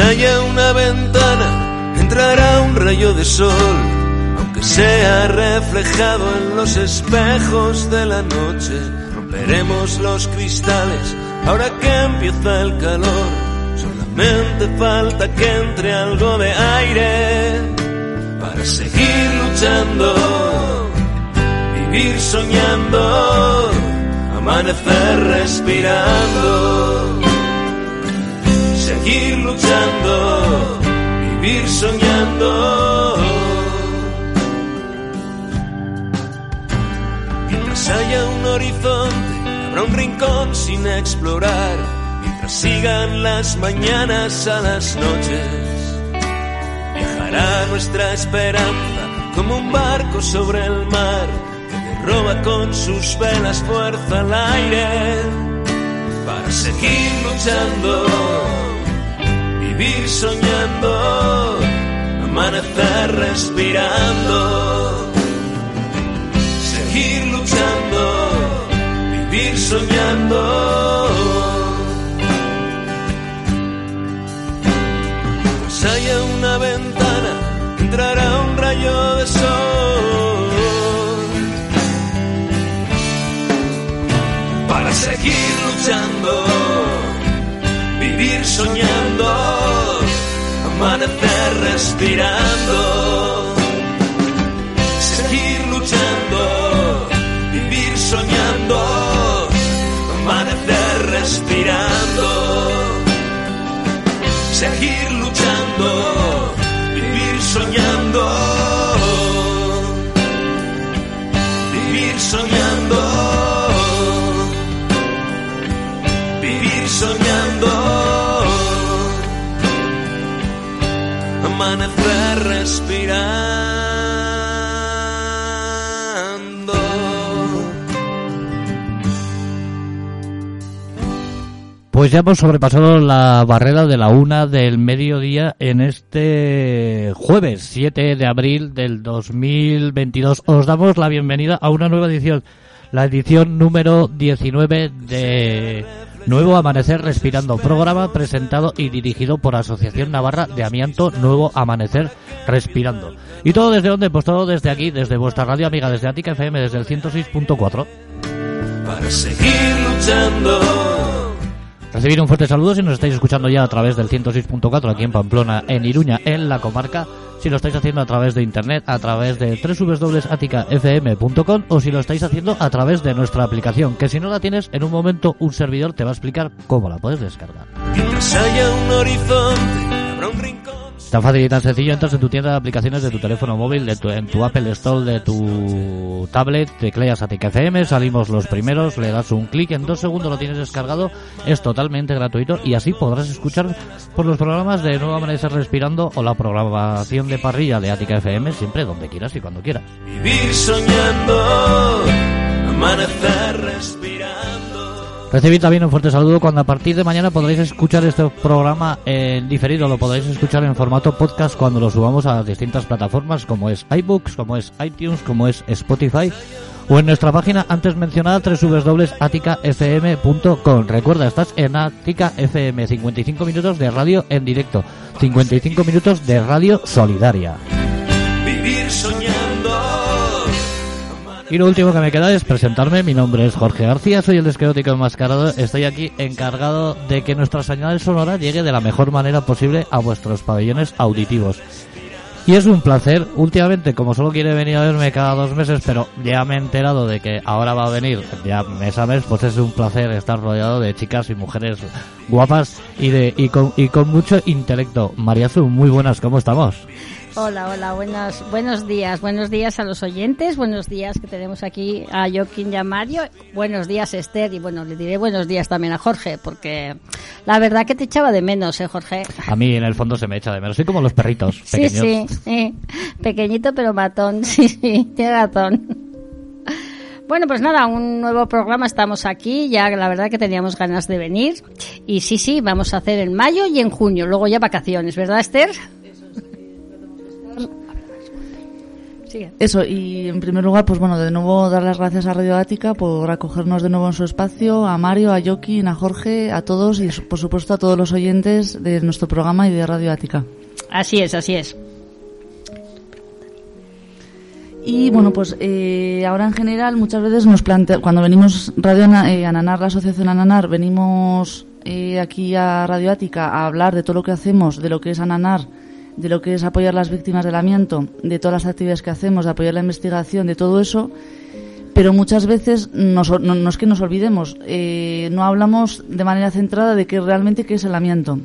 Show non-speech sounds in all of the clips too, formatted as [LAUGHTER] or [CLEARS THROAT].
Haya una ventana, entrará un rayo de sol, aunque sea reflejado en los espejos de la noche. Romperemos los cristales ahora que empieza el calor. Solamente falta que entre algo de aire para seguir luchando, vivir soñando, amanecer respirando, seguir luchando, vivir soñando. Mientras haya un horizonte, habrá un rincón sin explorar, mientras sigan las mañanas a las noches viajará nuestra esperanza como un barco sobre el mar que le roba con sus velas fuerza al aire para seguir luchando, soñando, amanecer respirando, seguir luchando, vivir soñando. Pues haya una ventana, entrará un rayo de sol. Para seguir luchando, vivir soñando, amanecer respirando. Respirando. Pues ya hemos sobrepasado la barrera de la una del mediodía en este jueves 7 de abril del 2022. Os damos la bienvenida a una nueva edición, la edición número 19 de Nuevo Amanecer Respirando, programa presentado y dirigido por Asociación Navarra de Amianto Nuevo Amanecer Respirando. ¿Y todo desde dónde? Pues todo desde aquí, desde vuestra radio amiga, desde Ática FM, desde el 106.4. Para seguir luchando. Recibir un fuerte saludo si nos estáis escuchando ya a través del 106.4 aquí en Pamplona, en Iruña, en la comarca. Si lo estáis haciendo a través de internet, a través de www.aticafm.com o si lo estáis haciendo a través de nuestra aplicación, que si no la tienes, en un momento un servidor te va a explicar cómo la puedes descargar. Tan fácil y tan sencillo, entras en tu tienda de aplicaciones de tu teléfono móvil, de tu, en tu Apple Store, de tu tablet, tecleas Atic FM, salimos los primeros, le das un clic, en dos segundos lo tienes descargado, es totalmente gratuito y así podrás escuchar por los programas de Nueva Amanecer Respirando o la programación de parrilla de Ática FM siempre donde quieras y cuando quieras. Vivir soñando, amanecer respirando. Recibid también un fuerte saludo cuando a partir de mañana podréis escuchar este programa en diferido, lo podréis escuchar en formato podcast cuando lo subamos a las distintas plataformas como es iBooks, como es iTunes, como es Spotify o en nuestra página antes mencionada www.aticafm.com. Recuerda, estás en Atica FM, 55 minutos de radio en directo, 55 minutos de radio solidaria. Vivir soñando. Y lo último que me queda es presentarme. Mi nombre es Jorge García, soy el esquerótico enmascarado. Estoy aquí encargado de que nuestra señal sonora llegue de la mejor manera posible a vuestros pabellones auditivos. Y es un placer, últimamente, como solo quiere venir a verme cada dos meses, pero ya me he enterado de que ahora va a venir ya mes a mes, pues es un placer estar rodeado de chicas y mujeres guapas y, de, y, con, y con mucho intelecto. Mariazu, muy buenas, ¿cómo estamos? Hola, hola, buenos, buenos días. Buenos días a los oyentes, buenos días que tenemos aquí a Joaquín y a Mario. Buenos días, Esther, y bueno, le diré buenos días también a Jorge, porque la verdad que te echaba de menos, ¿eh, Jorge? A mí en el fondo se me echa de menos. Soy como los perritos pequeños. Sí, sí, pequeñito pero matón, [LAUGHS] sí, sí, tiene razón. Bueno, pues nada, un nuevo programa, estamos aquí, ya la verdad que teníamos ganas de venir. Y sí, sí, vamos a hacer en mayo y en junio, luego ya vacaciones, ¿verdad, Esther? Eso, y en primer lugar, pues bueno, de nuevo dar las gracias a Radio Ática por acogernos de nuevo en su espacio, a Mario, a Joaquín, a Jorge, a todos y por supuesto a todos los oyentes de nuestro programa y de Radio Ática. Así es, así es. Y bueno, pues eh, ahora en general muchas veces nos plantea, cuando venimos Radio eh, Ananar, la asociación Ananar, venimos eh, aquí a Radio Ática a hablar de todo lo que hacemos, de lo que es Ananar, de lo que es apoyar a las víctimas del amianto, de todas las actividades que hacemos, de apoyar la investigación, de todo eso, pero muchas veces nos, no, no, es que nos olvidemos, eh, no hablamos de manera centrada de qué realmente qué es el amianto.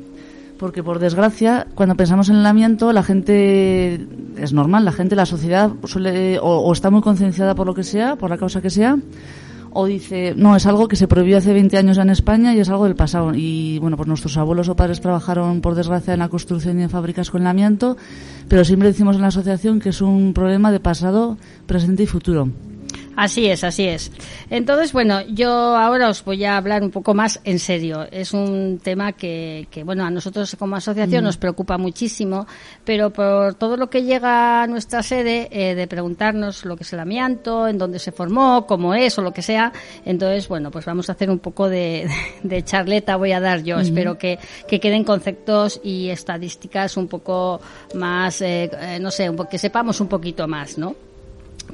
Porque por desgracia, cuando pensamos en el amianto, la gente es normal, la gente, la sociedad suele o, o está muy concienciada por lo que sea, por la causa que sea, o dice, no, es algo que se prohibió hace 20 años en España y es algo del pasado. Y bueno, pues nuestros abuelos o padres trabajaron, por desgracia, en la construcción y en fábricas con amianto, pero siempre decimos en la asociación que es un problema de pasado, presente y futuro. Así es, así es. Entonces, bueno, yo ahora os voy a hablar un poco más en serio. Es un tema que, que bueno, a nosotros como asociación mm. nos preocupa muchísimo, pero por todo lo que llega a nuestra sede eh, de preguntarnos lo que es el amianto, en dónde se formó, cómo es o lo que sea, entonces, bueno, pues vamos a hacer un poco de, [LAUGHS] de charleta, voy a dar yo. Espero que, que, queden conceptos y estadísticas un poco más, eh, eh no sé, que sepamos un poquito más, ¿no?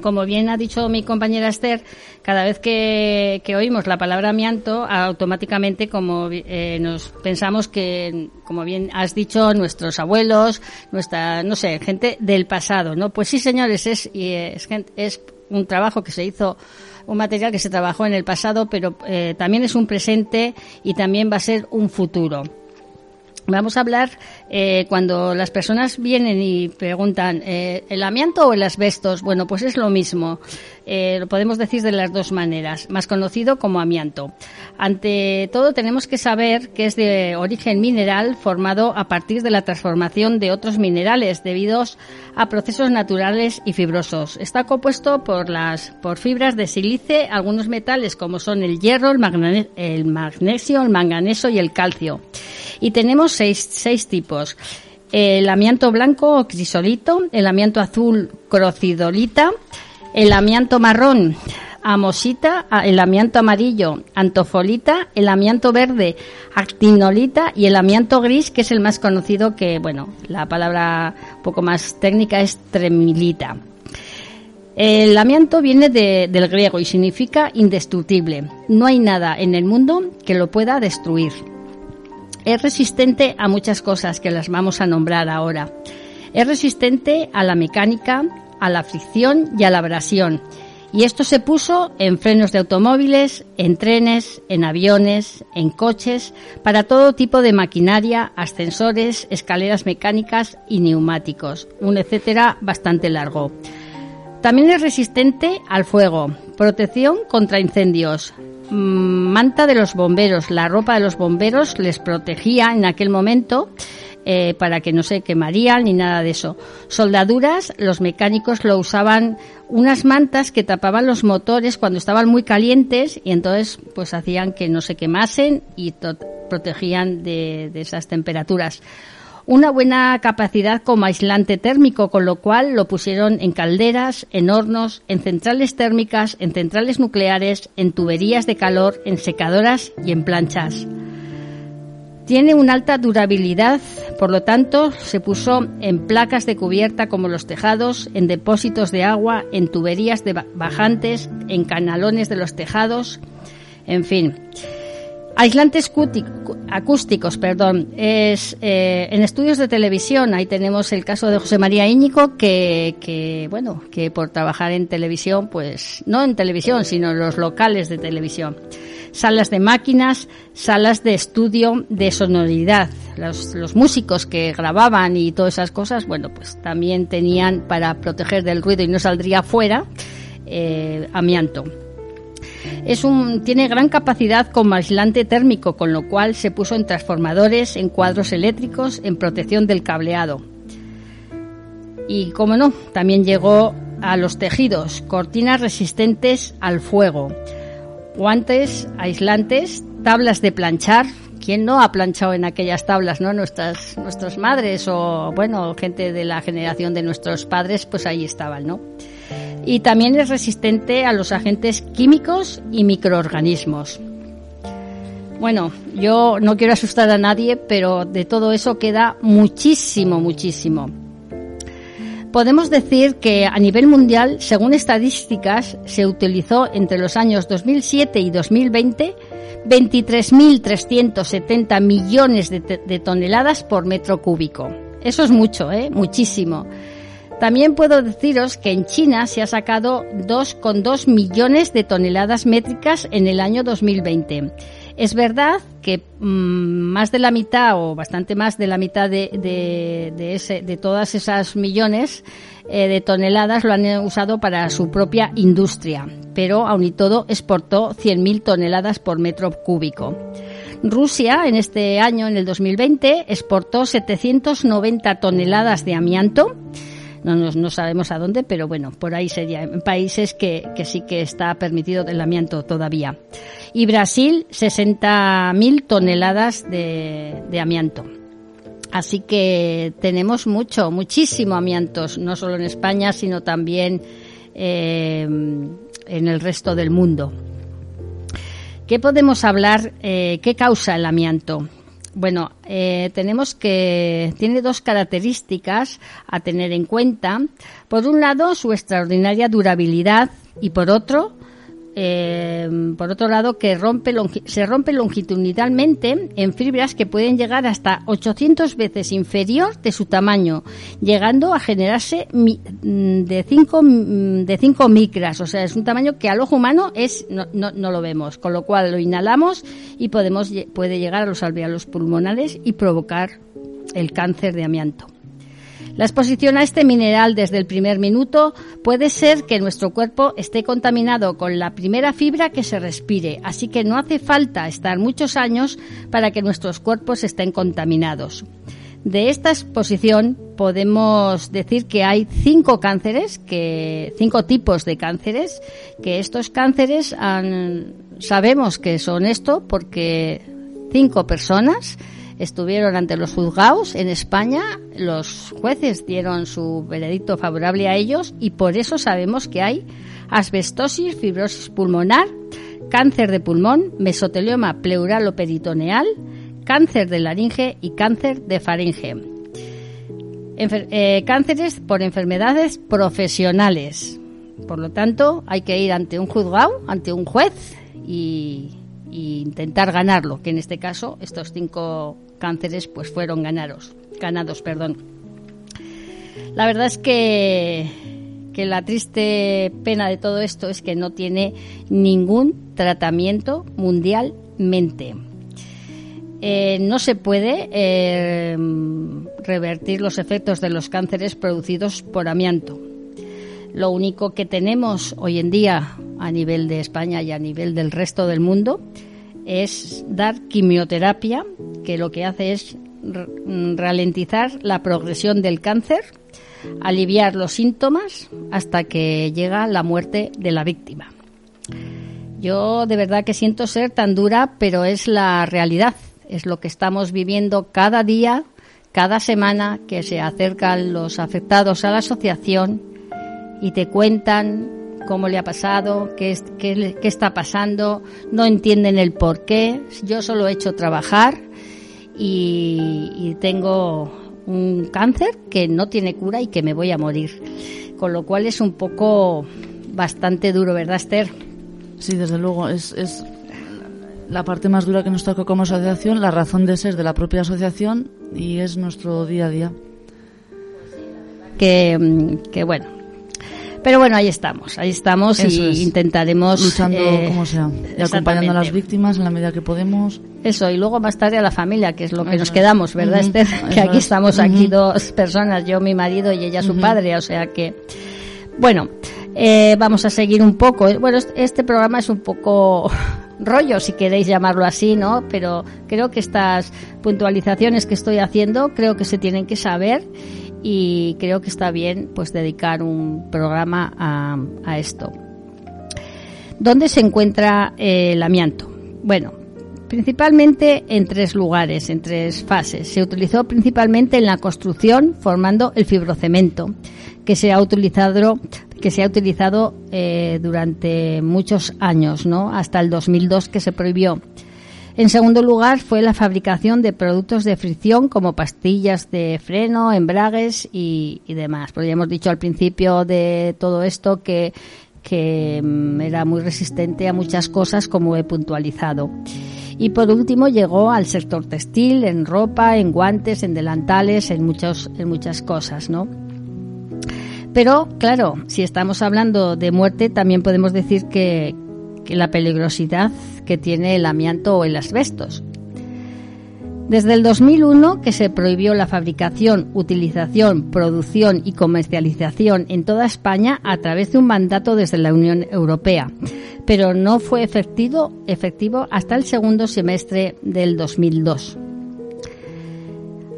Como bien ha dicho mi compañera Esther, cada vez que, oímos la palabra amianto, automáticamente como eh, nos pensamos que, como bien has dicho, nuestros abuelos, nuestra, no sé, gente del pasado, ¿no? Pues sí, señores, es, es, es un trabajo que se hizo un material que se trabajó en el pasado, pero eh, también es un presente y también va a ser un futuro. Vamos a hablar eh, cuando las personas vienen y preguntan eh, el amianto o el asbestos. Bueno, pues es lo mismo. Eh, lo podemos decir de las dos maneras, más conocido como amianto. Ante todo, tenemos que saber que es de origen mineral formado a partir de la transformación de otros minerales debido a procesos naturales y fibrosos. Está compuesto por las por fibras de sílice, algunos metales como son el hierro, el, el magnesio, el manganeso y el calcio. Y tenemos seis, seis tipos. El amianto blanco o crisolito, el amianto azul crocidolita, el amianto marrón amosita, el amianto amarillo antofolita, el amianto verde actinolita y el amianto gris, que es el más conocido que, bueno, la palabra un poco más técnica es tremilita. El amianto viene de, del griego y significa indestructible. No hay nada en el mundo que lo pueda destruir. Es resistente a muchas cosas que las vamos a nombrar ahora. Es resistente a la mecánica, a la fricción y a la abrasión. Y esto se puso en frenos de automóviles, en trenes, en aviones, en coches, para todo tipo de maquinaria, ascensores, escaleras mecánicas y neumáticos, un etcétera bastante largo. También es resistente al fuego, protección contra incendios, Mm, manta de los bomberos, la ropa de los bomberos les protegía en aquel momento eh, para que no se quemarían ni nada de eso. Soldaduras, los mecánicos lo usaban unas mantas que tapaban los motores cuando estaban muy calientes y entonces pues hacían que no se quemasen y protegían de esas temperaturas una buena capacidad como aislante térmico, con lo cual lo pusieron en calderas, en hornos, en centrales térmicas, en centrales nucleares, en tuberías de calor, en secadoras y en planchas. Tiene una alta durabilidad, por lo tanto, se puso en placas de cubierta como los tejados, en depósitos de agua, en tuberías de bajantes, en canalones de los tejados, en fin. Aislantes acústicos, perdón. Es eh, en estudios de televisión. Ahí tenemos el caso de José María Íñigo, que, que, bueno, que por trabajar en televisión, pues no en televisión, sino en los locales de televisión. Salas de máquinas, salas de estudio de sonoridad. Los, los músicos que grababan y todas esas cosas, bueno, pues también tenían para proteger del ruido y no saldría fuera eh, amianto. Es un, tiene gran capacidad como aislante térmico, con lo cual se puso en transformadores, en cuadros eléctricos, en protección del cableado. Y, como no, también llegó a los tejidos, cortinas resistentes al fuego, guantes aislantes, tablas de planchar. ¿Quién no ha planchado en aquellas tablas, no? Nuestras, nuestras madres o, bueno, gente de la generación de nuestros padres, pues ahí estaban, ¿no? Y también es resistente a los agentes químicos y microorganismos. Bueno, yo no quiero asustar a nadie, pero de todo eso queda muchísimo, muchísimo. Podemos decir que a nivel mundial, según estadísticas, se utilizó entre los años 2007 y 2020 23.370 millones de, de, toneladas por metro cúbico. Eso es mucho, ¿eh? Muchísimo. También puedo deciros que en China se ha sacado 2,2 millones de toneladas métricas en el año 2020. Es verdad que mm, más de la mitad o bastante más de la mitad de, todas esas millones eh, de toneladas lo han usado para su propia industria, pero aun y todo exportó 100.000 toneladas por metro cúbico. Rusia en este año, en el 2020, exportó 790 toneladas de amianto no, no, sabemos a dónde, pero bueno, por ahí sería, en países que, que sí que está permitido el amianto todavía. Y Brasil, 60.000 toneladas de, de amianto. Así que tenemos mucho, muchísimo amiantos, no solo en España, sino también eh, en el resto del mundo. ¿Qué podemos hablar? Eh, ¿Qué causa el amianto? Bueno, eh, tenemos que tiene dos características a tener en cuenta. Por un lado, su extraordinaria durabilidad y por otro, eh, por otro lado, que rompe se rompe longitudinalmente en fibras que pueden llegar hasta 800 veces inferior de su tamaño, llegando a generarse mm, de 5 mm, de cinco micras. O sea, es un tamaño que al ojo humano es no, no, no lo vemos, con lo cual lo inhalamos y podemos puede llegar a los alveolos pulmonares y provocar el cáncer de amianto. La exposición a este mineral desde el primer minuto puede ser que nuestro cuerpo esté contaminado con la primera fibra que se respire, así que no hace falta estar muchos años para que nuestros cuerpos estén contaminados. De esta exposición podemos decir que hay cinco cánceres, que, cinco tipos de cánceres, que estos cánceres sabemos que son esto porque cinco personas estuvieron ante los juzgados en España, los jueces dieron su veredicto favorable a ellos y por eso sabemos que hay asbestosis, fibrosis pulmonar, cáncer de pulmón, mesotelioma pleural o peritoneal, cáncer de laringe y cáncer de faringe. Eh, cánceres por enfermedades profesionales. Por lo tanto, hay que ir ante un juzgado, ante un juez y, y intentar ganarlo, que en este caso estos cinco cánceres pues fueron ganados, ganados, perdón. La verdad es que, que la triste pena de todo esto es que no tiene ningún tratamiento mundialmente. Eh, no se puede eh, revertir los efectos de los cánceres producidos por amianto. Lo único que tenemos hoy en día a nivel de España y a nivel del resto del mundo es dar quimioterapia, que lo que hace es ralentizar la progresión del cáncer, aliviar los síntomas hasta que llega la muerte de la víctima. Yo de verdad que siento ser tan dura, pero es la realidad, es lo que estamos viviendo cada día, cada semana que se acercan los afectados a la asociación y te cuentan cómo le ha pasado, qué, qué, qué está pasando, no entienden el por qué. Yo solo he hecho trabajar y, y tengo un cáncer que no tiene cura y que me voy a morir. Con lo cual es un poco bastante duro, ¿verdad, Esther? Sí, desde luego. Es, es la parte más dura que nos toca como asociación, la razón de ser de la propia asociación y es nuestro día a día. Que, que bueno, pero bueno, ahí estamos, ahí estamos y intentaremos luchando eh, como sea y acompañando a las víctimas en la medida que podemos. Eso y luego más tarde a la familia, que es lo que nos quedamos, ¿verdad, Esther? [LAUGHS] Que aquí estamos aquí dos personas, yo mi marido y ella su padre, o sea que bueno, eh, vamos a seguir un poco. Bueno, este programa es un poco [LAUGHS] rollo, si queréis llamarlo así, ¿no? Pero creo que estas puntualizaciones que estoy haciendo creo que se tienen que saber y creo que está bien pues dedicar un programa a, esto. ¿Dónde se encuentra eh, el amianto? Bueno, principalmente en tres lugares, en tres fases. Se utilizó principalmente en la construcción formando el fibrocemento, que se ha utilizado que se ha utilizado eh, durante muchos años, ¿no? Hasta el 2002 que se prohibió. En segundo lugar fue la fabricación de productos de fricción como pastillas de freno, embragues y, demás. Porque ya hemos dicho al principio de todo esto que, que mm, era muy resistente a muchas cosas como he puntualizado. Y por último llegó al sector textil, en ropa, en guantes, en delantales, en, en muchas cosas, ¿no? Pero, claro, si estamos hablando de muerte, también podemos decir que, que la peligrosidad que tiene el amianto o el asbestos. Desde el 2001 que se prohibió la fabricación, utilización, producción y comercialización en toda España a través de un mandato desde la Unión Europea, pero no fue efectivo, hasta el segundo semestre del 2002.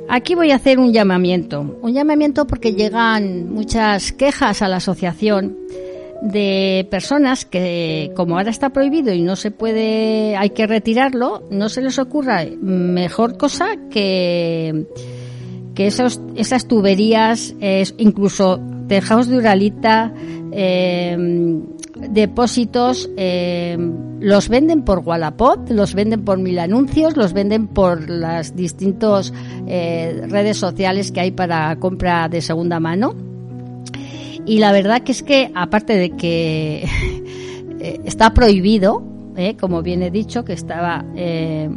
Aquí voy a hacer un llamamiento, un llamamiento porque llegan muchas quejas a la asociación de personas que, como ahora está prohibido y no se puede, hay que retirarlo, no se les ocurra mejor cosa que, que esos, esas tuberías, incluso tejados de uralita, eh, depósitos, eh, los venden por Wallapop, los venden por mil anuncios, los venden por las distintas eh, redes sociales que hay para compra de segunda mano y la verdad que es que, aparte de que [LAUGHS] eh, está prohibido, eh, como bien he dicho, que estaba eh,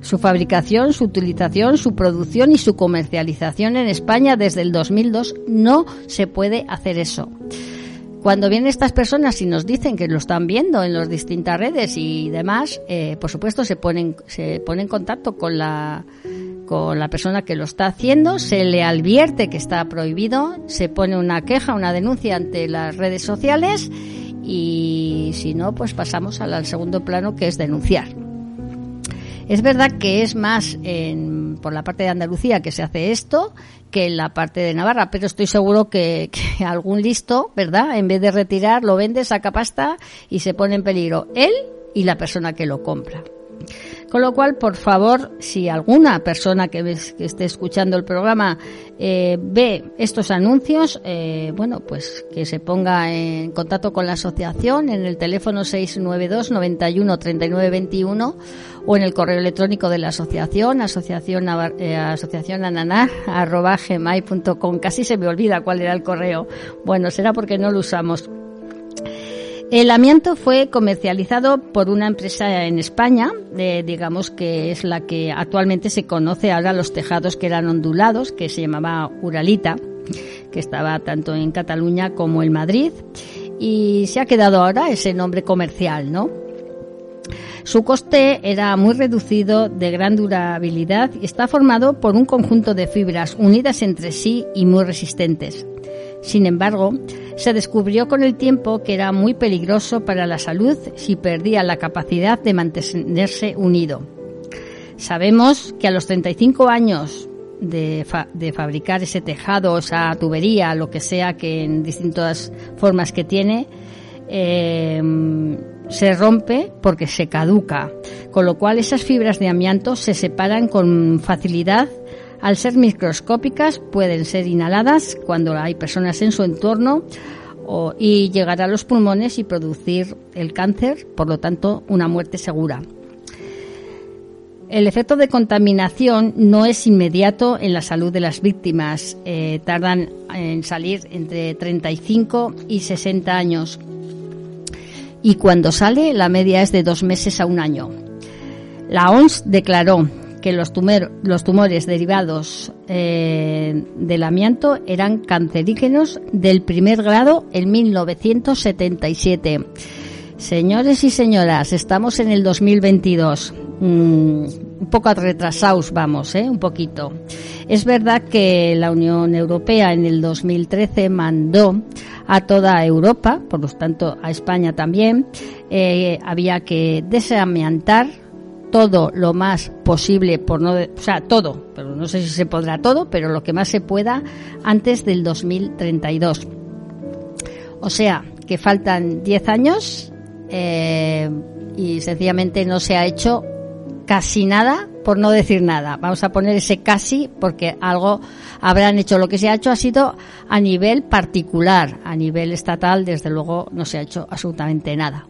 su fabricación, su utilización, su producción y su comercialización en España desde el 2002, no se puede hacer eso. Cuando vienen estas personas y nos dicen que lo están viendo en las distintas redes y demás, por supuesto se ponen, se ponen en contacto con la con la persona que lo está haciendo, se le advierte que está prohibido, se pone una queja, una denuncia ante las redes sociales y si no, pues pasamos al, segundo plano que es denunciar. Es verdad que es más en, por la parte de Andalucía que se hace esto que en la parte de Navarra, pero estoy seguro que, que, algún listo, ¿verdad? En vez de retirar, lo vende, saca pasta y se pone en peligro él y la persona que lo compra. Con lo cual, por favor, si alguna persona que, que esté escuchando el programa eh, ve estos anuncios, eh, bueno, pues que se ponga en contacto con la asociación en el teléfono 692 91 39 21 o en el correo electrónico de la asociación, asociación, eh, asociación. Casi se me olvida cuál era el correo. Bueno, será porque no lo usamos. El amianto fue comercializado por una empresa en España, digamos que es la que actualmente se conoce ahora los tejados que eran ondulados, que se llamaba Uralita, que estaba tanto en Cataluña como en Madrid, y se ha quedado ahora ese nombre comercial, ¿no? Su coste era muy reducido, de gran durabilidad y está formado por un conjunto de fibras unidas entre sí y muy resistentes. Sin embargo, se descubrió con el tiempo que era muy peligroso para la salud si perdía la capacidad de mantenerse unido. Sabemos que a los 35 años de, fabricar ese tejado, esa tubería, lo que sea que en distintas formas que tiene, eh, se rompe porque se caduca, con lo cual esas fibras de amianto se separan con facilidad al ser microscópicas, pueden ser inhaladas cuando hay personas en su entorno y llegar a los pulmones y producir el cáncer, por lo tanto, una muerte segura. El efecto de contaminación no es inmediato en la salud de las víctimas. Eh, tardan en salir entre 35 y 60 años. y cuando sale la media es de dos meses a un año. La OMS declaró que los, los tumores derivados eh, del amianto eran cancerígenos del primer grado en 1977. Señores y señoras, estamos en el 2022. Mm, un poco retrasados vamos, ¿eh? un poquito. Es verdad que la Unión Europea en el 2013 mandó a toda Europa, por lo tanto a España también, eh, había que desamiantar todo lo más posible, por no, o sea, todo, pero no sé si se podrá todo, pero lo que más se pueda antes del 2032. O sea, que faltan 10 años eh, y sencillamente no se ha hecho casi nada, por no decir nada. Vamos a poner ese casi porque algo habrán hecho. Lo que se ha hecho ha sido a nivel particular, a nivel estatal, desde luego no se ha hecho absolutamente nada.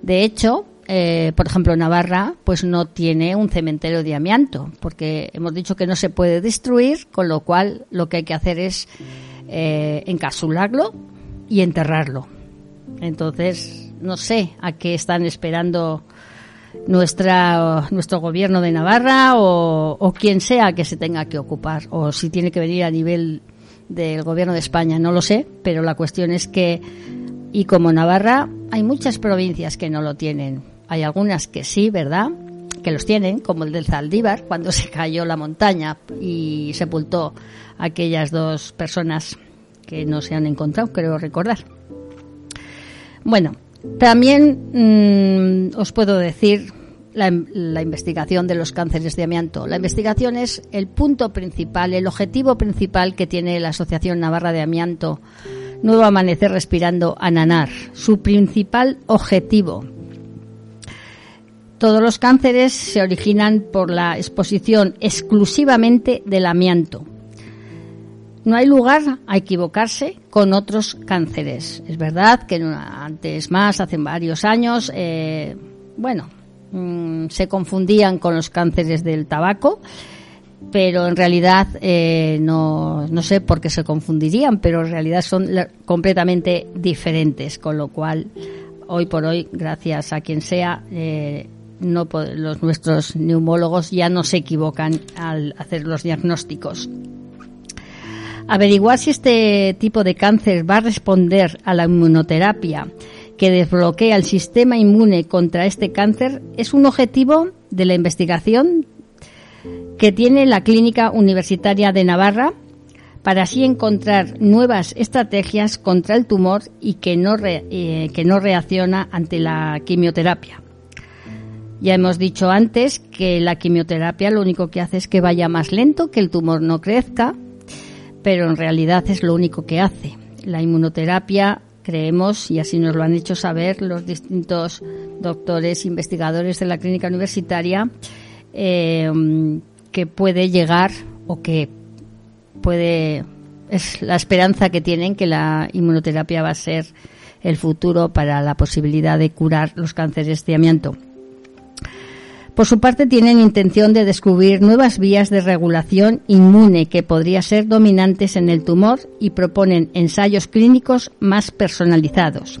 De hecho, eh, por ejemplo, Navarra, pues no tiene un cementerio de amianto, porque hemos dicho que no se puede destruir, con lo cual lo que hay que hacer es eh, encapsularlo y enterrarlo. Entonces, no sé a qué están esperando nuestra, nuestro gobierno de Navarra o, o quien sea que se tenga que ocupar, o si tiene que venir a nivel del gobierno de España, no lo sé, pero la cuestión es que, y como Navarra, hay muchas provincias que no lo tienen hay algunas que sí, ¿verdad? Que los tienen, como el del Zaldívar, cuando [LAUGHS] se cayó la montaña y sepultó a aquellas dos personas que no se han encontrado, creo recordar. Bueno, también mm, os puedo decir la, la, investigación de los cánceres de amianto. La investigación es el punto principal, el objetivo principal que tiene la Asociación Navarra de Amianto Nuevo Amanecer Respirando Ananar. Su principal objetivo, todos los cánceres se originan por la exposición exclusivamente del amianto. No hay lugar a equivocarse con otros cánceres. Es verdad que antes más, hace varios años, eh, bueno, mm, se confundían con los cánceres del tabaco, pero en realidad eh, no, sé por qué se confundirían, pero en realidad son completamente diferentes, con lo cual hoy por hoy, gracias a quien sea, eh, no los nuestros neumólogos ya no se equivocan al hacer los diagnósticos. Averiguar si este tipo de cáncer va a responder a la inmunoterapia que desbloquea el sistema inmune contra este cáncer es un objetivo de la investigación que tiene la Clínica Universitaria de Navarra para así encontrar nuevas estrategias contra el tumor y que no, eh, que no reacciona ante la quimioterapia. Ya hemos dicho antes que la quimioterapia lo único que hace es que vaya más lento, que el tumor no crezca, pero en realidad es lo único que hace. La inmunoterapia, creemos, y así nos lo han hecho saber los distintos doctores, investigadores de la clínica universitaria, eh, que puede llegar o que puede, es la esperanza que tienen que la inmunoterapia va a ser el futuro para la posibilidad de curar los cánceres de amianto. Por su parte, tienen intención de descubrir nuevas vías de regulación inmune que podrían ser dominantes en el tumor y proponen ensayos clínicos más personalizados.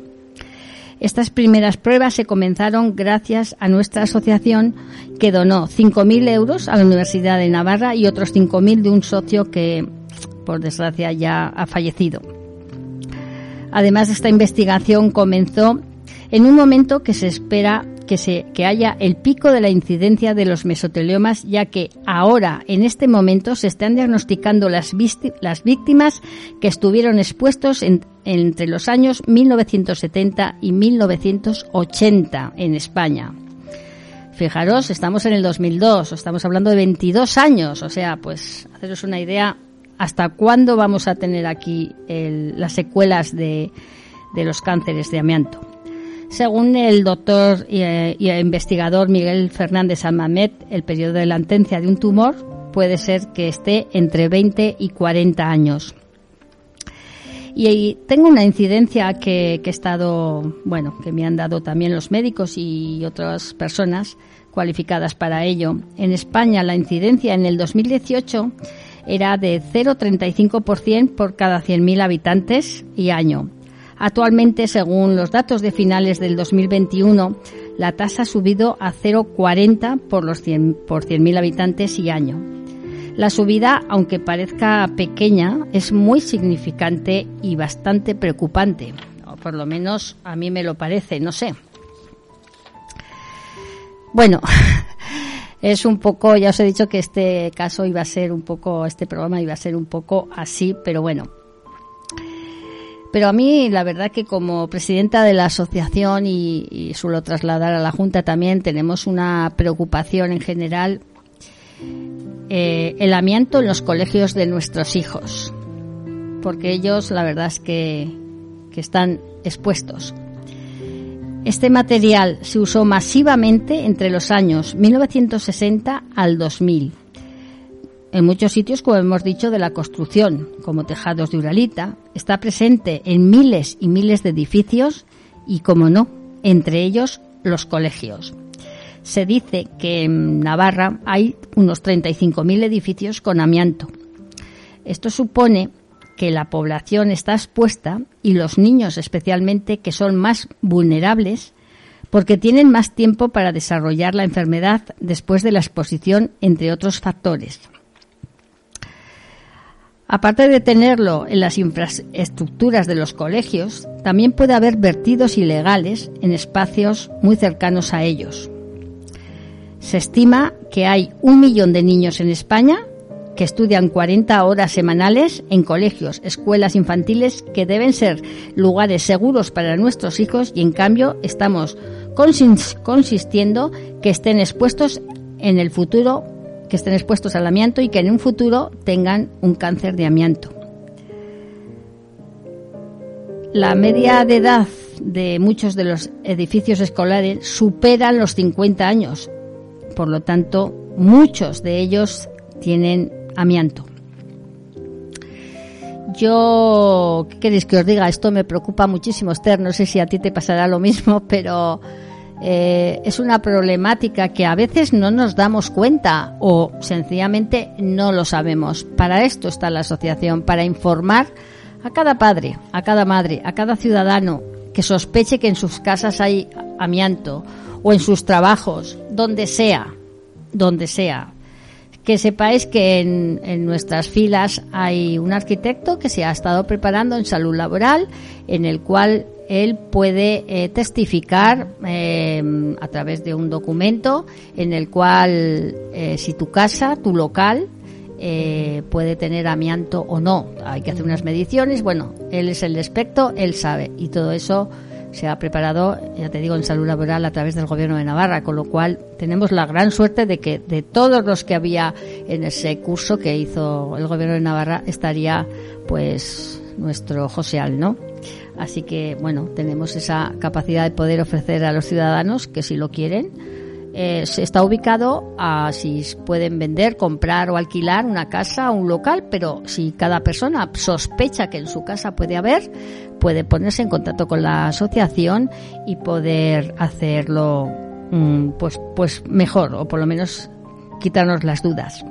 Estas primeras pruebas se comenzaron gracias a nuestra asociación que donó 5.000 euros a la Universidad de Navarra y otros 5.000 de un socio que, por desgracia, ya ha fallecido. Además, esta investigación comenzó en un momento que se espera que, se, que haya el pico de la incidencia de los mesoteliomas, ya que ahora, en este momento, se están diagnosticando las, las víctimas que estuvieron expuestos entre los años 1970 y 1980 en España. Fijaros, estamos en el 2002, estamos hablando de 22 años, o sea, pues haceros una idea hasta cuándo vamos a tener aquí las secuelas de, de los cánceres de amianto. Según el doctor y, eh, investigador Miguel Fernández Amamet, el periodo de latencia de un tumor puede ser que esté entre 20 y 40 años. Y, tengo una incidencia que, que, he estado, bueno, que me han dado también los médicos y otras personas cualificadas para ello. En España la incidencia en el 2018 era de 0,35% por cada 100.000 habitantes y año Actualmente, según los datos de finales del 2021, la tasa ha subido a 0,40 por los 100 por 100.000 habitantes y año. La subida, aunque parezca pequeña, es muy significante y bastante preocupante. O por lo menos a mí me lo parece, no sé. Bueno, [LAUGHS] es un poco, ya os he dicho que este caso iba a ser un poco, este programa iba a ser un poco así, pero bueno. Pero a mí, la verdad que como presidenta de la asociación y, suelo trasladar a la Junta también, tenemos una preocupación en general, eh, el amianto en los colegios de nuestros hijos, porque ellos, la verdad es que, que están expuestos. Este material se usó masivamente entre los años 1960 al 2000. En muchos sitios, como hemos dicho, de la construcción, como tejados de Uralita, está presente en miles y miles de edificios y, como no, entre ellos los colegios. Se dice que en Navarra hay unos 35.000 edificios con amianto. Esto supone que la población está expuesta y los niños especialmente que son más vulnerables porque tienen más tiempo para desarrollar la enfermedad después de la exposición, entre otros factores. Aparte de tenerlo en las infraestructuras de los colegios, también puede haber vertidos ilegales en espacios muy cercanos a ellos. Se estima que hay un millón de niños en España que estudian 40 horas semanales en colegios, escuelas infantiles que deben ser lugares seguros para nuestros hijos y en cambio estamos consistiendo que estén expuestos en el futuro, que estén expuestos al amianto y que en un futuro tengan un cáncer de amianto. La media de edad de muchos de los edificios escolares superan los 50 años. Por lo tanto, muchos de ellos tienen amianto. Yo, ¿qué queréis que os diga? Esto me preocupa muchísimo, Esther. No sé si a ti te pasará lo mismo, [LAUGHS] pero eh, es una problemática que a veces no nos damos cuenta o sencillamente no lo sabemos. Para esto está la asociación, para informar a cada padre, a cada madre, a cada ciudadano que sospeche que en sus casas hay amianto o en sus trabajos, donde sea, donde sea que sepáis que en, nuestras filas hay un arquitecto que se ha estado preparando en salud laboral, en el cual él puede eh, testificar eh, a través de un documento en el cual eh, si tu casa, tu local, puede tener amianto o no. Hay que hacer unas mediciones. Bueno, él es el experto, él sabe. Y todo eso se ha preparado, ya te digo, en salud laboral a través del Gobierno de Navarra, con lo cual tenemos la gran suerte de que de todos los que había en ese curso que hizo el Gobierno de Navarra estaría pues nuestro Joseal, ¿no? Así que, bueno, tenemos esa capacidad de poder ofrecer a los ciudadanos que si lo quieren, eh, está ubicado a si pueden vender, comprar o alquilar una casa o un local, pero si cada persona sospecha que en su casa puede haber, puede ponerse en contacto con la asociación y poder hacerlo mm, pues, pues mejor o por lo menos quitarnos las dudas.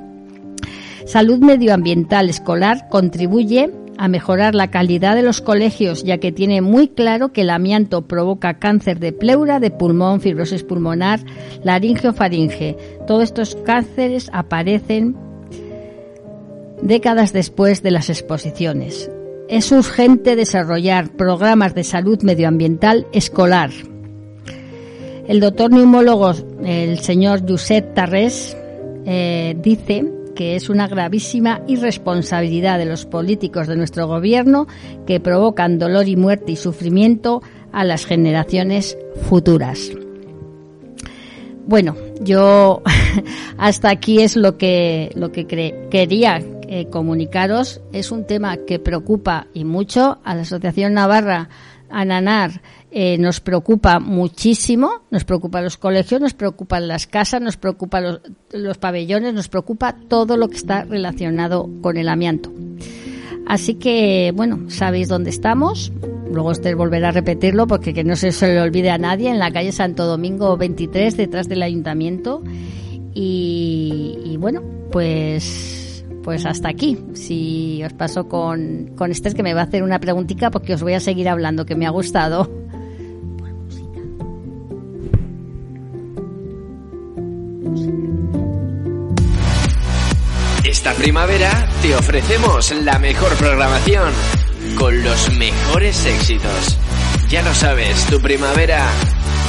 Salud medioambiental escolar contribuye a mejorar la calidad de los colegios, ya que tiene muy claro que el amianto provoca cáncer de pleura, de pulmón, fibrosis pulmonar, laringe o faringe. Todos estos cánceres aparecen décadas después de las exposiciones. Es urgente desarrollar programas de salud medioambiental escolar. El doctor neumólogo, el señor Josep Tarrés, eh, dice que es una gravísima irresponsabilidad de los políticos de nuestro gobierno que provocan dolor y muerte y sufrimiento a las generaciones futuras. Bueno, yo [LAUGHS] hasta aquí es lo que lo que quería eh, comunicaros. Es un tema que preocupa y mucho a la Asociación Navarra Ananar eh, nos preocupa muchísimo, nos preocupa los colegios, nos preocupan las casas, nos preocupa los, pabellones, nos preocupa todo lo que está relacionado con el amianto. Así que, bueno, sabéis dónde estamos. Luego usted volverá a repetirlo porque que no se, le olvide a nadie en la calle Santo Domingo 23, detrás del ayuntamiento. Y bueno, pues pues hasta aquí. Si os paso con, con Esther, que me va a hacer una preguntita porque os voy a seguir hablando, que me ha gustado. Esta primavera te ofrecemos la mejor programación con los mejores éxitos. Ya lo sabes, tu primavera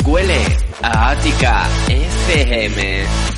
huele a Ática FM.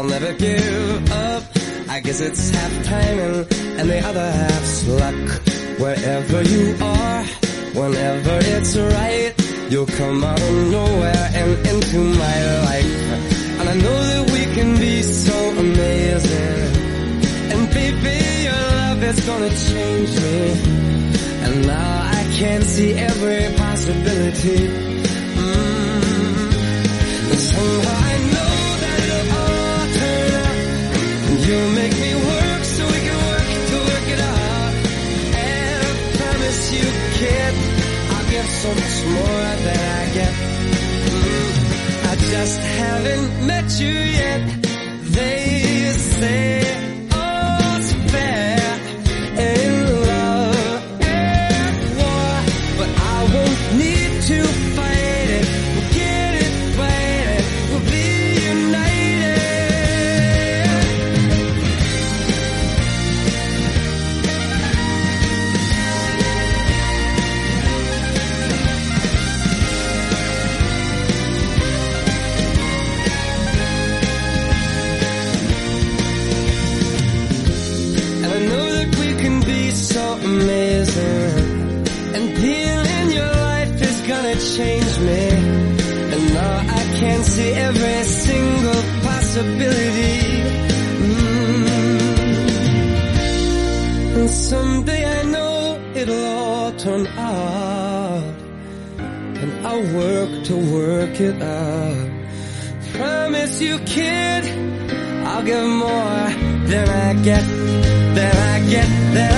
I'll never give up. I guess it's half timing and the other half's luck. Wherever you are, whenever it's right, you'll come out of nowhere and into my life. And I know that we can be so amazing. And baby, your love is gonna change me. And now I can see every possibility. Mm. Somehow so we can work to work it up. I promise you get I'll get so much more than I get. Mm. I just haven't met you yet. They say it out. Promise you, kid, I'll give more than I get, than I get, than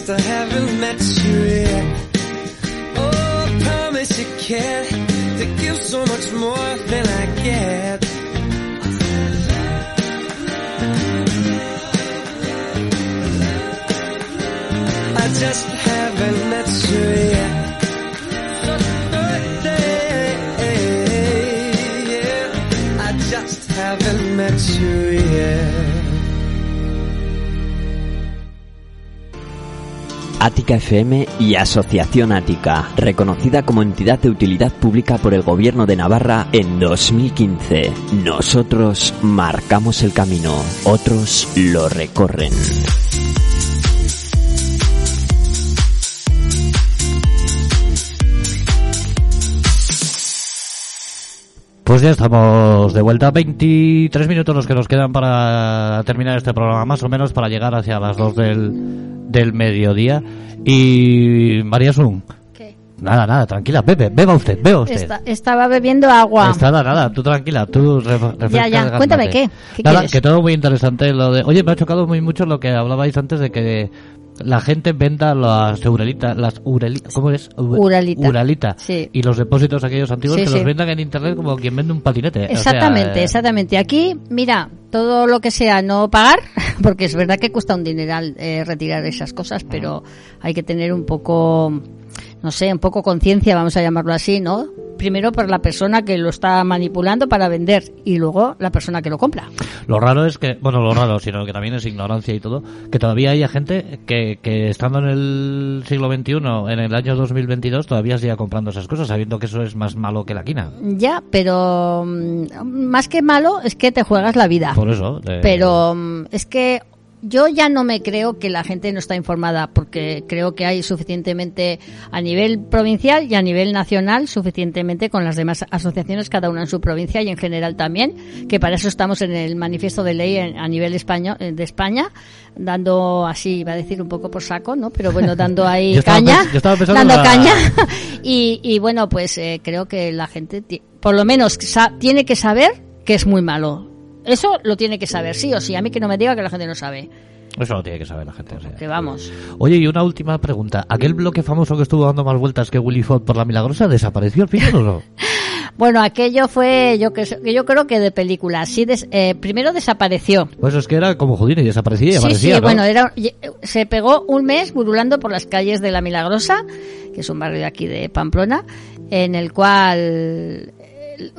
I just haven't met you yet. Oh, I promise you can to give so much more than I get. FM y Asociación Ática, reconocida como entidad de utilidad pública por el Gobierno de Navarra en 2015. Nosotros marcamos el camino, otros lo recorren. Pues ya estamos de vuelta. 23 minutos los que nos quedan para terminar este programa, más o menos para llegar hacia las 2 del, del mediodía. Y María Sun. Nada, nada, tranquila, bebe, beba usted, beba usted. Esta- estaba bebiendo agua. Nada, nada, tú tranquila, tú ya. el Cuéntame. ¿qué? ¿Qué Nada, quieres? que todo muy interesante lo de... Oye, me ha chocado muy mucho lo que hablabais antes de que la gente venda las uralitas, las urali, ¿cómo es? Uralita. Uralita. Sí. Y los depósitos aquellos antiguos Sí, que sí. los vendan en internet como quien vende un patinete. O sea, Exactamente, eh, exactamente. Aquí, mira, todo lo que sea no pagar, [LAUGHS] porque es verdad que cuesta un dineral eh, retirar esas cosas, pero hay que tener un poco, no sé, un poco conciencia, vamos a llamarlo así, ¿no? Primero por la persona que lo está manipulando para vender y luego la persona que lo compra. Lo raro es que, bueno, lo raro, sino que también es ignorancia y todo, que todavía haya gente que, que estando en el siglo XXI, en el año 2022, todavía siga comprando esas cosas, sabiendo que eso es más malo que la quina. Ya, pero mm, más que malo es que te juegas la vida. Por eso. eh, Pero mm, es que yo ya no me creo que la gente no está informada porque creo que hay suficientemente a nivel provincial y a nivel nacional suficientemente con las demás asociaciones cada una en su provincia y en general también que para eso estamos en el manifiesto de ley en- a nivel español eh, de España dando así iba a decir un poco por saco no pero bueno dando ahí Yo [LAUGHS] caña yo estaba dando la- caña. [LAUGHS] Y, y bueno pues eh, creo que la gente por lo menos tiene que saber que es muy malo eso lo tiene que saber, sí o sí. A mí que no me diga que la gente no sabe. Eso lo tiene que saber la gente. o sea. Que vamos. Oye, y una última pregunta. ¿Aquel bloque famoso que estuvo dando más vueltas que Willy Fogg por la Milagrosa desapareció al final o no? [LAUGHS] Bueno, aquello fue, yo que, yo creo que de película. Sí, des- eh, primero desapareció. Pues es que era como Houdini, desaparecía y aparecía, sí, ¿no? bueno, era, se pegó un mes burulando por las calles de La Milagrosa, que es un barrio de aquí de Pamplona, en el cual, eh,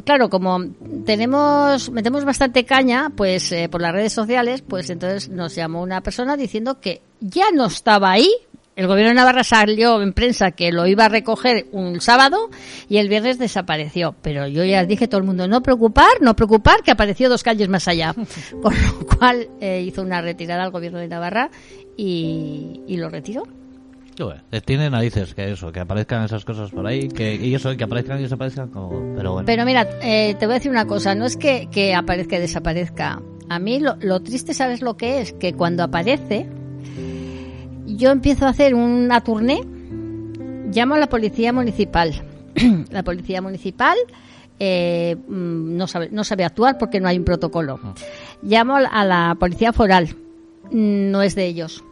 claro, como tenemos, metemos bastante caña, pues eh, por las redes sociales, pues entonces nos llamó una persona diciendo que ya no estaba ahí. El gobierno de Navarra salió en prensa que lo iba a recoger un sábado y el viernes desapareció. Pero yo ya dije a todo el mundo, no preocupar, no preocupar, que apareció dos calles más allá. Con lo cual eh, hizo una retirada al gobierno de Navarra y, y lo retiró. Eh, Tiene narices que eso, que aparezcan esas cosas por ahí, que, y eso, que aparezcan y desaparezcan, como, pero bueno. Pero mira, eh, te voy a decir una cosa, no es que, que aparezca y desaparezca. A mí lo, lo triste, ¿sabes lo que es? Que cuando aparece, yo empiezo a hacer una tournée, llamo a la policía municipal. [CLEARS THROAT] la policía municipal eh, mm, no, sabe, no sabe actuar porque no hay un protocolo. Llamo a la- policía foral, no es de ellos.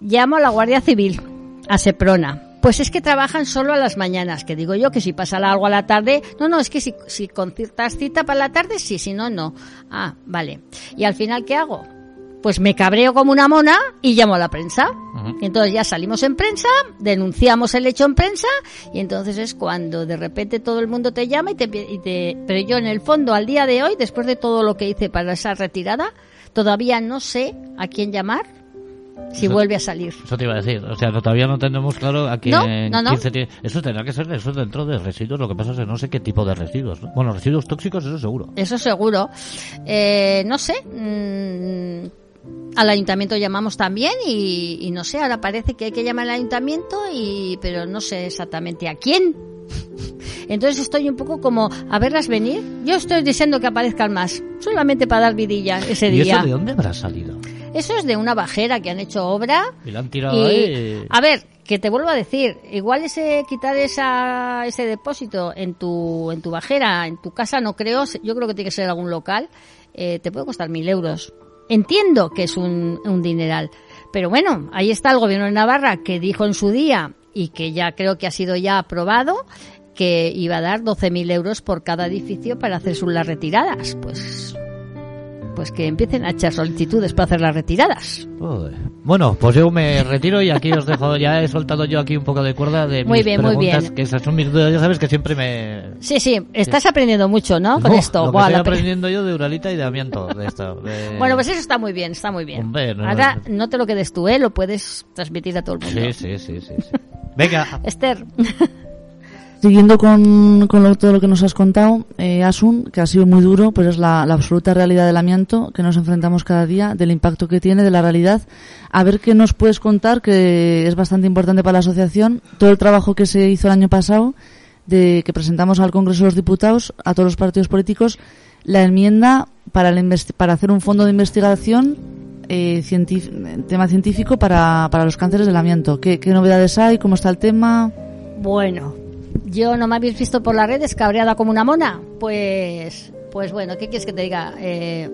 Llamo a la Guardia Civil, a Seprona. Pues es que trabajan solo a las mañanas, que digo yo que si pasa algo a la tarde, no, no, es que si, si concertas cita para la tarde, sí, si no, no. Ah, vale. ¿Y al final qué hago? Pues me cabreo como una mona y llamo a la prensa. Y entonces ya salimos en prensa, denunciamos el hecho en prensa y entonces es cuando de repente todo el mundo te llama y te, y te... Pero yo en el fondo al día de hoy, después de todo lo que hice para esa retirada, todavía no sé a quién llamar si Eso- vuelve a salir. Eso te iba a decir, o sea, no- todavía no tenemos claro a quién, No, no, tiene... Eso tendrá que ser eso dentro de residuos, lo que pasa es que no sé qué tipo de residuos. ¿no? Bueno, residuos tóxicos, eso seguro. Eso seguro. Eh, no sé. mm, al ayuntamiento llamamos también y, y no sé, ahora parece que hay que llamar al ayuntamiento y pero no sé exactamente a quién. Entonces estoy un poco como a verlas venir. Yo estoy deseando que aparezcan más, solamente para dar vidilla ese ¿Y día. eso de dónde habrá salido? Eso es de una bajera que han hecho obra Y la han tirado y, ahí. a ver, que te vuelvo a decir, igual ese quitar esa, ese depósito en tu, en tu bajera, en tu casa, no creo, yo creo que tiene que ser algún local, eh, te puede costar mil euros. Entiendo que es un, un dineral, pero bueno, ahí está el gobierno de Navarra que dijo en su día y que ya creo que ha sido ya aprobado que iba a dar 12.000 euros por cada edificio para hacer sus las retiradas. Pues, pues que empiecen a echar solicitudes para hacer las retiradas. Joder. Bueno, pues yo me retiro y aquí os dejo, ya he soltado yo aquí un poco de cuerda de Muy mis bien, muy preguntas, bien. que esas son mis dudas, ya sabes que siempre me... Sí, sí, estás aprendiendo mucho, ¿no? Con Uf, esto. Lo que estoy aprendiendo yo de Uralita y de Amianto, de esto. de- Bueno, pues eso está muy bien, está muy bien. Hombre, no, Ahora no. no te lo quedes tú, ¿eh? Lo puedes transmitir a todo el mundo. Sí, sí, sí, sí. sí. Venga, [LAUGHS] Esther, Siguiendo con, lo- todo lo que nos has contado, eh, Asun, que ha sido muy duro, pues es la, absoluta realidad del amianto que nos enfrentamos cada día, del impacto que tiene, de la realidad. A ver qué nos puedes contar, que es bastante importante para la asociación, todo el trabajo que se hizo el año pasado, de que presentamos al Congreso de los Diputados, a todos los partidos políticos, la enmienda para, investi- para hacer un fondo de investigación eh, tema científico para, para los cánceres del amianto. ¿Qué, ¿Qué novedades hay? ¿Cómo está el tema? Bueno, yo no me habéis visto por las redes cabreada como una mona. Pues, pues bueno, ¿qué quieres que te diga? Eh,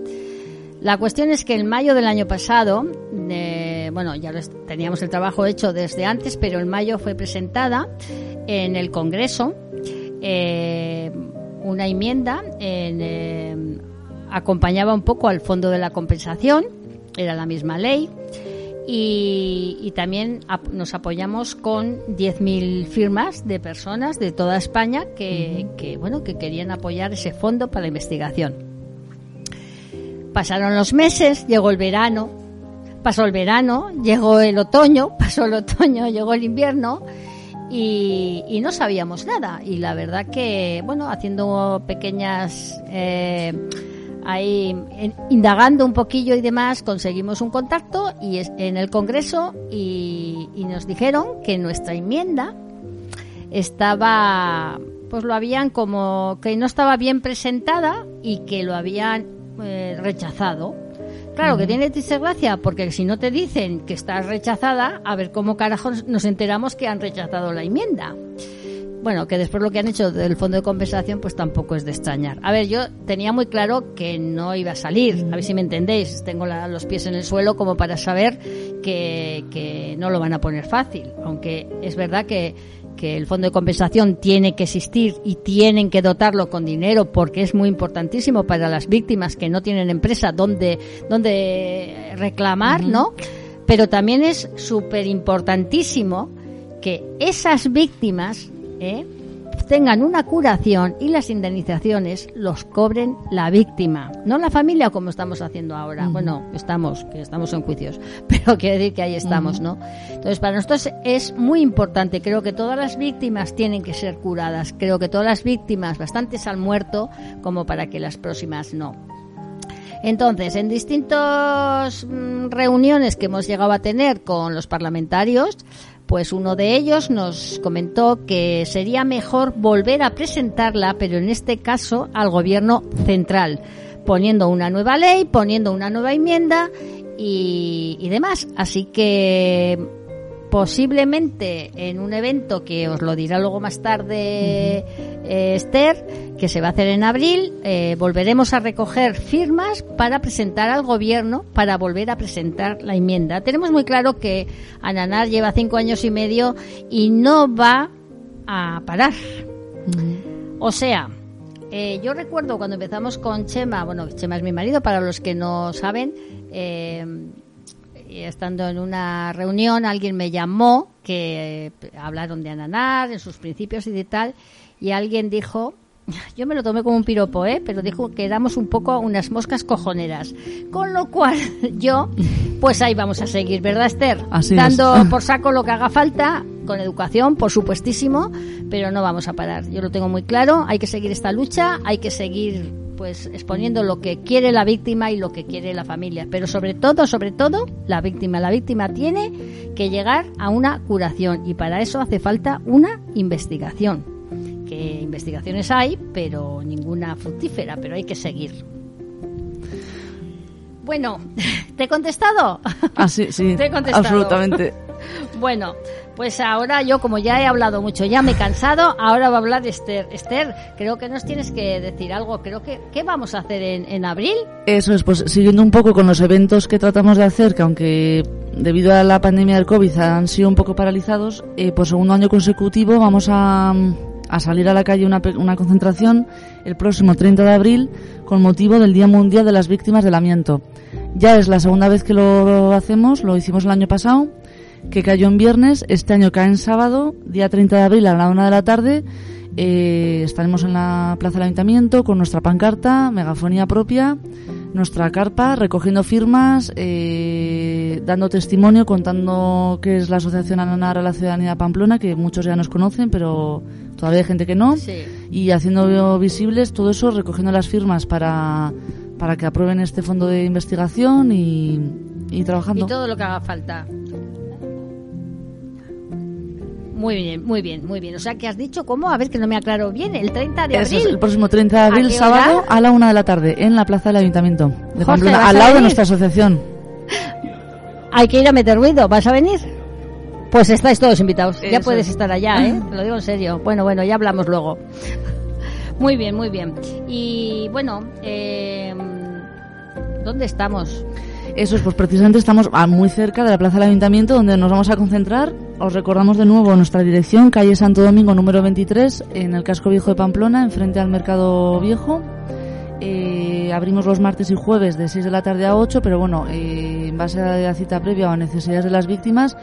la cuestión es que en mayo del año pasado, eh, bueno, ya teníamos el trabajo hecho desde antes, pero en mayo fue presentada en el Congreso eh, una enmienda, en, acompañaba un poco al Fondo de la Compensación, era la misma ley, y, también nos apoyamos con 10.000 firmas de personas de toda España que, bueno que querían apoyar ese fondo para la investigación. Pasaron los meses, llegó el verano, pasó el verano, llegó el otoño, [LAUGHS] pasó el otoño, llegó el invierno y, no sabíamos nada. Y la verdad que, bueno, haciendo pequeñas eh, ahí indagando un poquillo y demás conseguimos un contacto y en el Congreso y, nos dijeron que nuestra enmienda estaba pues lo habían como que no estaba bien presentada y que lo habían eh, rechazado. Claro que tiene gracia porque si no te dicen que estás rechazada, a ver cómo carajos nos enteramos que han rechazado la enmienda bueno, que después lo que han hecho del fondo de compensación, pues tampoco es de extrañar. A ver, yo tenía muy claro que no iba a salir, a ver si me entendéis, tengo los pies en el suelo como para saber que, que no lo van a poner fácil, aunque es verdad que, que el fondo de compensación tiene que existir y tienen que dotarlo con dinero porque es muy importantísimo para las víctimas que no tienen empresa donde, donde reclamar, ¿no? Pero también es súper importantísimo que esas víctimas ¿eh? tengan una curación y las indemnizaciones los cobren la víctima, no la familia como estamos haciendo ahora. Bueno, estamos, que estamos en juicios, [LAUGHS] pero quiere decir que ahí estamos, ¿no? Entonces, para nosotros es muy importante, creo que todas las víctimas tienen que ser curadas, creo que todas las víctimas, bastantes han muerto como para que las próximas no. Entonces, en distintas mm, reuniones que hemos llegado a tener con los parlamentarios, pues uno de ellos nos comentó que sería mejor volver a presentarla, pero en este caso al gobierno central, poniendo una nueva ley, poniendo una nueva enmienda y, y demás. Así que posiblemente en un evento que os lo dirá luego más tarde eh, Esther, que se va a hacer en abril, eh, volveremos a recoger firmas para presentar al gobierno para volver a presentar la enmienda. Tenemos muy claro que Ananar lleva cinco años y medio y no va a parar. O sea, eh, yo recuerdo cuando empezamos con Chema, bueno, Chema es mi marido, para los que no saben, eh, estando en una reunión, alguien me llamó que hablaron de Ananar, en sus principios y de tal, y alguien dijo, [LAUGHS] yo me lo tomé como un piropo, ¿eh? pero dijo que éramos un poco unas moscas cojoneras. Con lo cual, [LAUGHS] yo, pues ahí vamos a seguir, ¿verdad, Esther? Dando [LAUGHS] por saco lo que haga falta, con educación, por supuestísimo, pero no vamos a parar. Yo lo tengo muy claro, hay que seguir esta lucha, hay que seguir pues exponiendo lo que quiere la víctima y lo que quiere la familia, pero sobre todo, sobre todo, la víctima. La víctima tiene que llegar a una curación y para eso hace falta una investigación. Que investigaciones hay, pero ninguna fructífera, pero hay que seguir. Bueno, [LAUGHS] ¿te he contestado? Ah, sí, sí. [LAUGHS] ¿Te he contestado? Absolutamente. Bueno, pues ahora yo, como ya he hablado mucho, ya me he cansado, ahora va a hablar Esther. Esther, creo que nos tienes que decir algo. Creo que, ¿qué vamos a hacer en, abril? Eso es, pues siguiendo un poco con los eventos que tratamos de hacer, que aunque debido a la pandemia del COVID han sido un poco paralizados, eh, por segundo año consecutivo vamos a, salir a la calle una, una concentración el próximo 30 de abril con motivo del Día Mundial de las Víctimas del Amianto. Ya es la segunda vez que lo hacemos, lo hicimos el año pasado que cayó en viernes, este año cae en sábado, día 30 de abril a la una de la tarde. Eh, estaremos en la plaza del ayuntamiento con nuestra pancarta, megafonía propia, nuestra carpa, recogiendo firmas, eh, dando testimonio, contando qué es la Asociación Ananar a la Ciudadanía de Pamplona, que muchos ya nos conocen, pero todavía hay gente que no, y haciendo visibles todo eso, recogiendo las firmas para, para que aprueben este fondo de investigación y, y trabajando. Y todo lo que haga falta. Muy bien, muy bien, muy bien. O sea, que has dicho cómo, a ver que no me aclaro bien, el 30 de abril. el próximo 30 de abril, sábado, a la una de la tarde, en la plaza del Ayuntamiento de Pamplona, al lado de nuestra asociación. Hay que ir a meter ruido, ¿vas a venir? Pues estáis todos invitados. ya puedes es. estar allá, ¿eh? Te [LAUGHS] lo digo en serio. Bueno, bueno, ya hablamos luego. Muy bien, muy bien. Y bueno, eh, ¿dónde estamos? Eso es, pues precisamente estamos a- muy cerca de la Plaza del Ayuntamiento donde nos vamos a concentrar. Os recordamos de nuevo nuestra dirección, calle Santo Domingo número 23, en el casco viejo de Pamplona, enfrente al Mercado Viejo. Eh, abrimos los martes y jueves de 6 de la tarde a 8, pero bueno, eh, en base a la cita previa o a necesidades de las víctimas,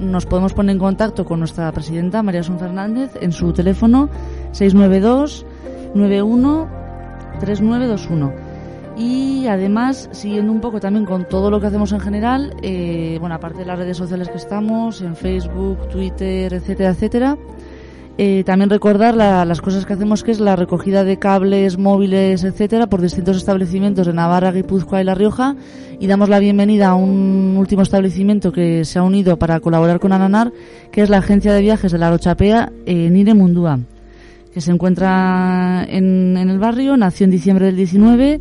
nos podemos poner en contacto con nuestra presidenta, María Son Fernández, en su teléfono 692 91 3921. Y además, siguiendo un poco también con todo lo que hacemos en general, eh, bueno, aparte de las redes sociales que estamos, en Facebook, Twitter, etcétera, etcétera, eh, también recordar la- las cosas que hacemos, que es la recogida de cables, móviles, etcétera, por distintos establecimientos de Navarra, Guipúzcoa y La Rioja. Y damos la bienvenida a un último establecimiento que se ha unido para colaborar con Ananar, que es la agencia de viajes de la Rochapea, eh, Nire Mundúa, que se encuentra en, en el barrio, nació en diciembre del 19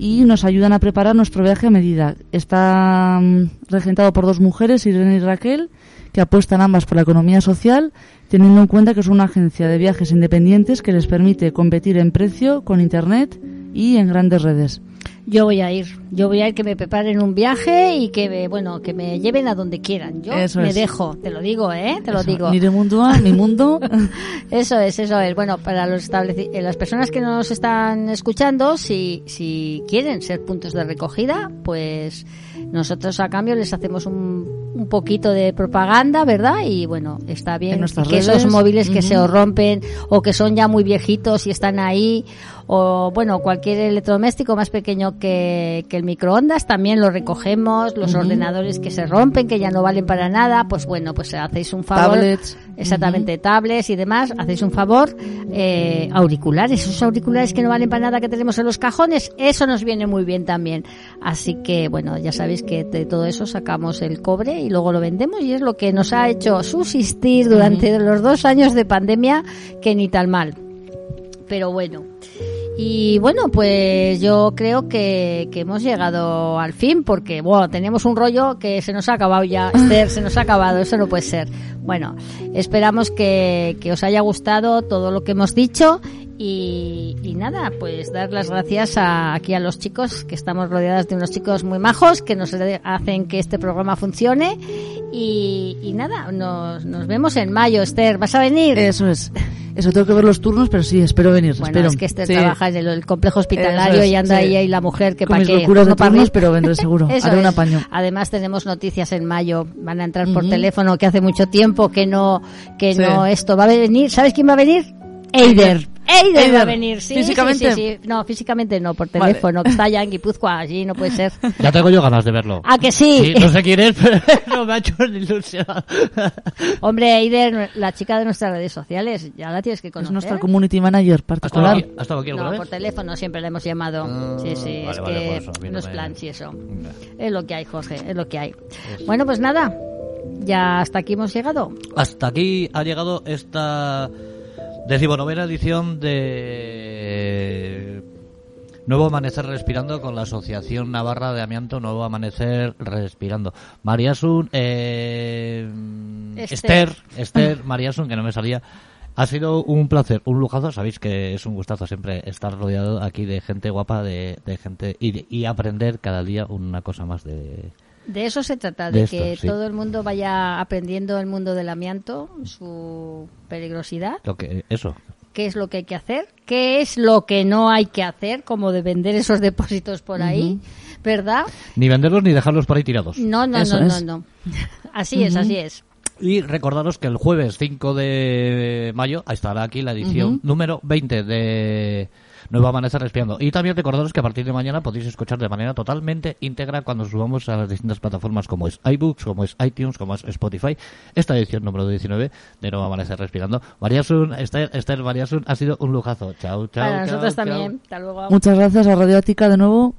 y nos ayudan a preparar nuestro viaje a medida. Está mm, regentado por dos mujeres, Irene y Raquel, que apuestan ambas por la economía social, teniendo en cuenta que es una agencia de viajes independientes que les permite competir en precio con Internet y en grandes redes. Yo voy a ir. Yo voy a ir que me preparen un viaje y que me, bueno, que me lleven a donde quieran. Yo Eso me es. dejo, te lo digo, ¿eh? Te lo digo. Nire Mundúa, mi mundo. [LAUGHS] Eso es, eso es. Bueno, para los eh, las personas que nos están escuchando, si, si quieren ser puntos de recogida, pues nosotros a cambio les hacemos un, un poquito de propaganda, ¿verdad? Y bueno, está En bien que esos redes. móviles que se os rompen o que son ya muy viejitos y están ahí, o bueno, cualquier electrodoméstico más pequeño que, que el microondas, también lo recogemos, los ordenadores que se rompen, que ya no valen para nada, pues bueno, pues hacéis un favor. Tablets. Exactamente, tablets y demás, hacéis un favor, eh, auriculares, esos auriculares que no valen para nada que tenemos en los cajones, eso nos viene muy bien también. Así que, bueno, ya sabéis que de todo eso sacamos el cobre y luego lo vendemos y es lo que nos ha hecho subsistir durante los dos años de pandemia, que ni tal mal. Pero bueno. Y bueno, pues yo creo que, que hemos llegado al fin porque, bueno, tenemos un rollo que se nos ha acabado ya, [LAUGHS] Esther, se nos ha acabado, eso no puede ser. Bueno, esperamos que, que os haya gustado todo lo que hemos dicho y, y nada, pues dar las gracias a, aquí a los chicos, que estamos rodeadas de unos chicos muy majos que nos hacen que este programa funcione y, y nada, nos, nos vemos en mayo, Esther, ¿vas a venir? Eso es. Eso tengo que ver los turnos, pero sí, espero venir. Bueno, espero. es que Esther Sí. trabaja en el, el complejo hospitalario es, y anda sí. ahí, ahí la mujer que para qué. de turnos, pero vendré seguro. [LAUGHS] Eso Haré un es. apaño. Además tenemos noticias en mayo. Van a entrar por teléfono que hace mucho tiempo que no que Sí. no esto va a venir. ¿Sabes quién va a venir? Eider. Eider va a Eider. venir. Sí, ¿Físicamente? Sí, sí, sí. No, físicamente no, por Vale. teléfono. Que está allá en Guipúzcoa, allí no puede ser. [LAUGHS] Ya tengo yo ganas de verlo. ¿A que sí? Sí, no sé [LAUGHS] quién es, pero [LAUGHS] me ha hecho una ilusión. Hombre, Eider, la chica de nuestras redes sociales, ya la tienes que Es conocer. nuestra community manager ¿Has estado particular. aquí, has estado aquí alguna No, vez? por teléfono siempre le hemos llamado. Ah, sí, sí, vale, es vale, que eso, mí no es plan, sí, eso. Venga. Es lo que hay, Jorge, es lo que hay. Bueno, pues nada, ya hasta aquí hemos llegado. Hasta aquí ha llegado esta decimonovena edición de Nuevo Amanecer Respirando con la Asociación Navarra de Amianto Nuevo Amanecer Respirando. Mariasun, eh, Esther. Esther, [LAUGHS] Esther, Mariasun, que no me salía. Ha sido un placer, un lujazo. Sabéis que es un gustazo siempre estar rodeado aquí de gente guapa, de, de gente y, y aprender cada día una cosa más de, De eso se trata, De de, esto, que sí. todo el mundo vaya aprendiendo el mundo del amianto, su peligrosidad, lo que eso. qué es lo que hay que hacer, qué es lo que no hay que hacer, como de vender esos depósitos por ahí, ¿verdad? Ni venderlos ni dejarlos por ahí tirados. No, no, Eso no, es. no, no. Así es, así es. Y recordaros que el jueves 5 de mayo estará aquí la edición número 20 de Nuevo Amanecer Respirando. Y también recordaros que a partir de mañana podéis escuchar de manera totalmente íntegra cuando subamos a las distintas plataformas como es iBooks, como es iTunes, como es Spotify, esta edición número 19 de Nuevo Amanecer Respirando. Mariasun, Esther, Esther Mariasun, ha sido un lujazo. Chao, chao. Para chao, nosotros chao. también. Hasta luego. Muchas gracias a Radio Ática de nuevo.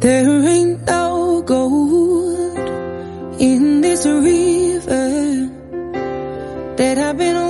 There ain't no gold in this river that I've been